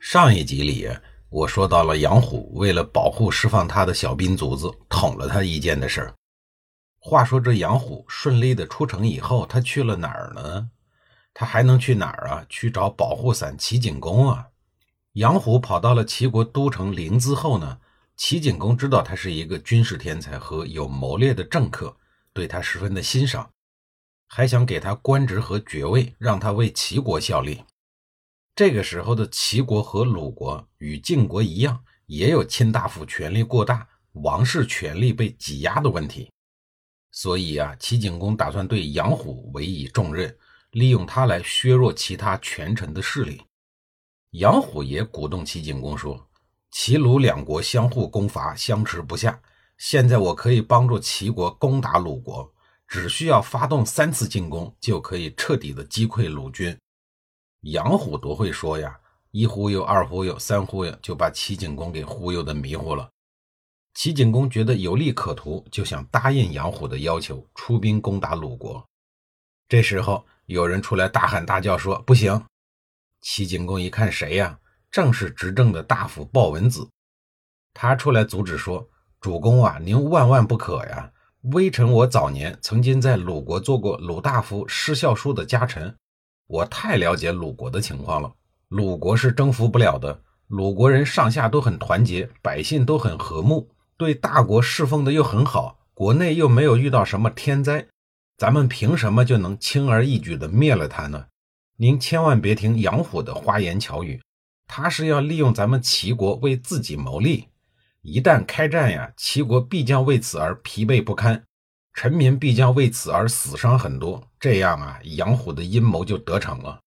上一集里，我说到了杨虎为了保护释放他的小兵卒子，捅了他一剑的事儿。话说这杨虎顺利的出城以后，他去了哪儿呢？他还能去哪儿啊？去找保护伞齐景公啊！杨虎跑到了齐国都城临淄后呢，齐景公知道他是一个军事天才和有谋略的政客，对他十分的欣赏，还想给他官职和爵位，让他为齐国效力。这个时候的齐国和鲁国与晋国一样，也有卿大夫权力过大、王室权力被挤压的问题。所以啊，齐景公打算对杨虎委以重任，利用他来削弱其他权臣的势力。杨虎也鼓动齐景公说：“齐鲁两国相互攻伐，相持不下。现在我可以帮助齐国攻打鲁国，只需要发动三次进攻，就可以彻底的击溃鲁军。”杨虎多会说呀，一忽悠，二忽悠，三忽悠，就把齐景公给忽悠的迷糊了。齐景公觉得有利可图，就想答应杨虎的要求，出兵攻打鲁国。这时候有人出来大喊大叫说：“不行！”齐景公一看谁呀？正是执政的大夫鲍文子。他出来阻止说：“主公啊，您万万不可呀！微臣我早年曾经在鲁国做过鲁大夫施孝叔的家臣。”我太了解鲁国的情况了，鲁国是征服不了的。鲁国人上下都很团结，百姓都很和睦，对大国侍奉的又很好，国内又没有遇到什么天灾，咱们凭什么就能轻而易举地灭了他呢？您千万别听杨虎的花言巧语，他是要利用咱们齐国为自己谋利。一旦开战呀，齐国必将为此而疲惫不堪。臣民必将为此而死伤很多，这样啊，杨虎的阴谋就得逞了。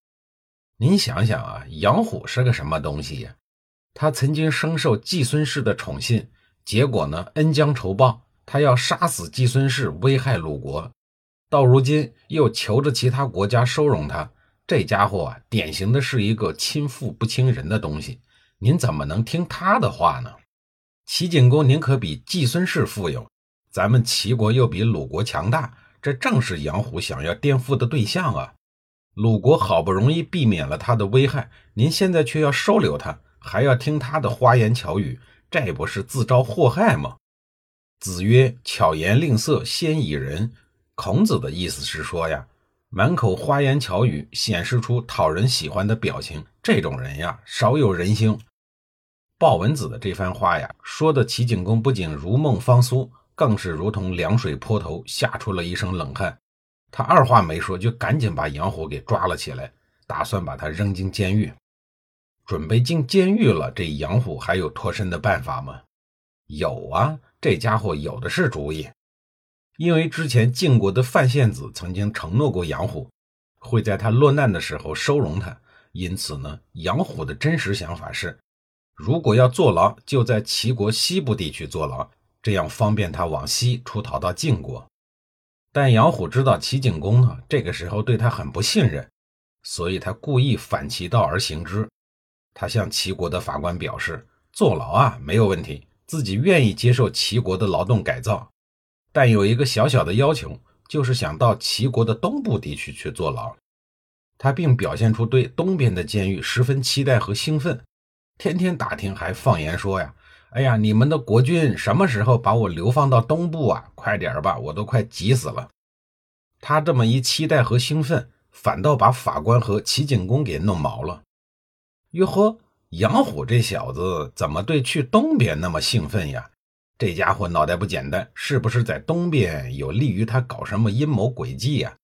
您想想啊，杨虎是个什么东西呀？他曾经深受季孙氏的宠信，结果呢，恩将仇报，他要杀死季孙氏，危害鲁国。到如今又求着其他国家收容他，这家伙啊，典型的是一个亲富不亲人的东西。您怎么能听他的话呢？齐景公宁可比季孙氏富有。咱们齐国又比鲁国强大，这正是杨虎想要颠覆的对象啊！鲁国好不容易避免了他的危害，您现在却要收留他，还要听他的花言巧语，这不是自招祸害吗？子曰：“巧言令色，先以人。”孔子的意思是说呀，满口花言巧语，显示出讨人喜欢的表情，这种人呀，少有人心。鲍文子的这番话呀，说的齐景公不仅如梦方苏。更是如同凉水泼头，吓出了一身冷汗。他二话没说，就赶紧把杨虎给抓了起来，打算把他扔进监狱。准备进监狱了，这杨虎还有脱身的办法吗？有啊，这家伙有的是主意。因为之前晋国的范献子曾经承诺过杨虎，会在他落难的时候收容他，因此呢，杨虎的真实想法是，如果要坐牢，就在齐国西部地区坐牢。这样方便他往西出逃到晋国，但杨虎知道齐景公呢，这个时候对他很不信任，所以他故意反其道而行之。他向齐国的法官表示，坐牢啊没有问题，自己愿意接受齐国的劳动改造，但有一个小小的要求，就是想到齐国的东部地区去坐牢。他并表现出对东边的监狱十分期待和兴奋，天天打听，还放言说呀。哎呀，你们的国君什么时候把我流放到东部啊？快点吧，我都快急死了。他这么一期待和兴奋，反倒把法官和齐景公给弄毛了。哟呵，杨虎这小子怎么对去东边那么兴奋呀？这家伙脑袋不简单，是不是在东边有利于他搞什么阴谋诡计呀？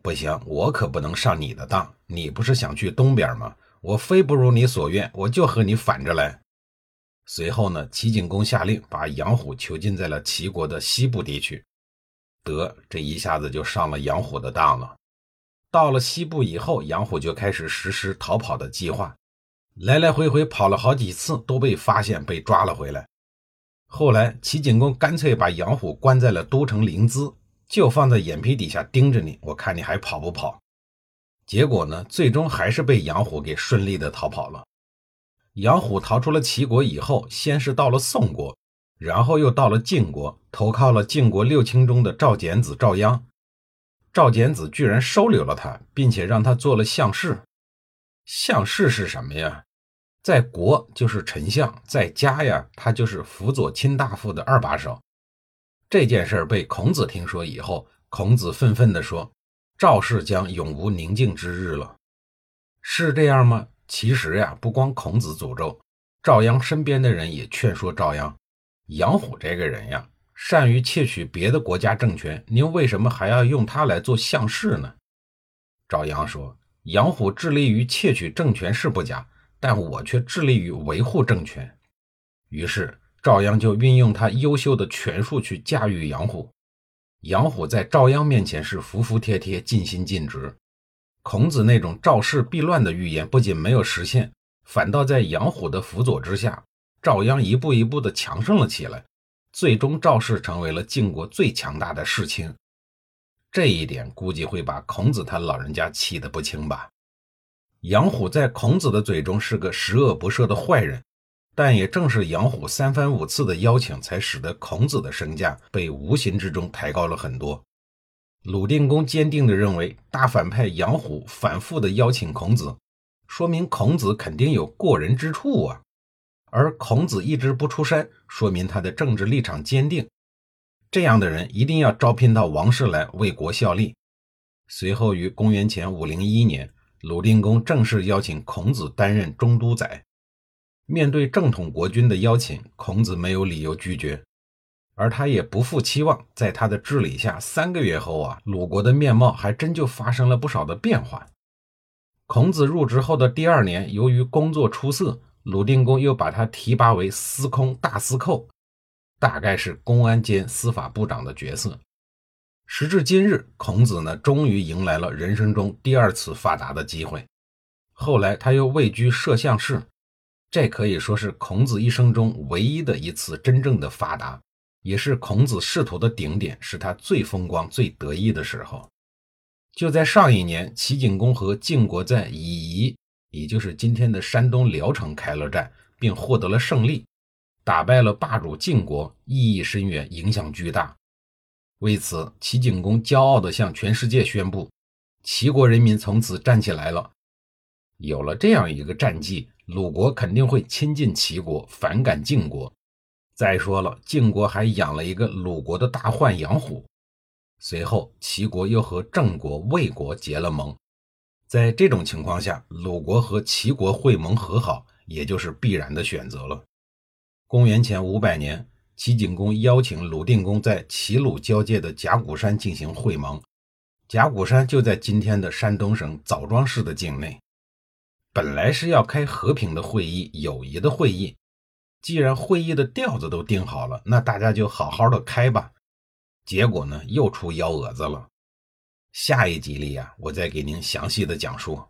不行，我可不能上你的当。你不是想去东边吗？我非不如你所愿，我就和你反着来。随后呢，齐景公下令把杨虎囚禁在了齐国的西部地区。得，这一下子就上了杨虎的当了。到了西部以后，杨虎就开始实施逃跑的计划。来来回回跑了好几次，都被发现，被抓了回来。后来齐景公干脆把杨虎关在了都城临淄，就放在眼皮底下盯着你，我看你还跑不跑。结果呢，最终还是被杨虎给顺利的逃跑了。杨虎逃出了齐国以后，先是到了宋国，然后又到了晋国，投靠了晋国六卿中的赵简子赵鞅。赵简子居然收留了他，并且让他做了相士。相士是什么呀？在国就是丞相，在家呀，他就是辅佐卿大夫的二把手。这件事被孔子听说以后，孔子愤愤地说：“赵氏将永无宁静之日了。”是这样吗？其实呀，不光孔子诅咒赵鞅，身边的人也劝说赵鞅：杨虎这个人呀，善于窃取别的国家政权，您为什么还要用他来做相士呢？赵鞅说：“杨虎致力于窃取政权是不假，但我却致力于维护政权。”于是赵鞅就运用他优秀的权术去驾驭杨虎。杨虎在赵鞅面前是服服帖帖、尽心尽职。孔子那种赵氏必乱的预言不仅没有实现，反倒在杨虎的辅佐之下，赵鞅一步一步的强盛了起来。最终，赵氏成为了晋国最强大的世卿。这一点估计会把孔子他老人家气得不轻吧？杨虎在孔子的嘴中是个十恶不赦的坏人，但也正是杨虎三番五次的邀请，才使得孔子的身价被无形之中抬高了很多。鲁定公坚定地认为，大反派杨虎反复地邀请孔子，说明孔子肯定有过人之处啊。而孔子一直不出山，说明他的政治立场坚定。这样的人一定要招聘到王室来为国效力。随后于公元前五零一年，鲁定公正式邀请孔子担任中都宰。面对正统国君的邀请，孔子没有理由拒绝。而他也不负期望，在他的治理下，三个月后啊，鲁国的面貌还真就发生了不少的变化。孔子入职后的第二年，由于工作出色，鲁定公又把他提拔为司空大司寇，大概是公安兼司法部长的角色。时至今日，孔子呢，终于迎来了人生中第二次发达的机会。后来他又位居摄相士，这可以说是孔子一生中唯一的一次真正的发达。也是孔子仕途的顶点，是他最风光、最得意的时候。就在上一年，齐景公和晋国在夷夷，也就是今天的山东聊城开了战，并获得了胜利，打败了霸主晋国，意义深远，影响巨大。为此，齐景公骄傲地向全世界宣布：齐国人民从此站起来了。有了这样一个战绩，鲁国肯定会亲近齐国，反感晋国。再说了，晋国还养了一个鲁国的大患养虎。随后，齐国又和郑国、魏国结了盟。在这种情况下，鲁国和齐国会盟和好，也就是必然的选择了。公元前五百年，齐景公邀请鲁定公在齐鲁交界的甲骨山进行会盟。甲骨山就在今天的山东省枣庄市的境内。本来是要开和平的会议、友谊的会议。既然会议的调子都定好了，那大家就好好的开吧。结果呢，又出幺蛾子了。下一集里呀，我再给您详细的讲述。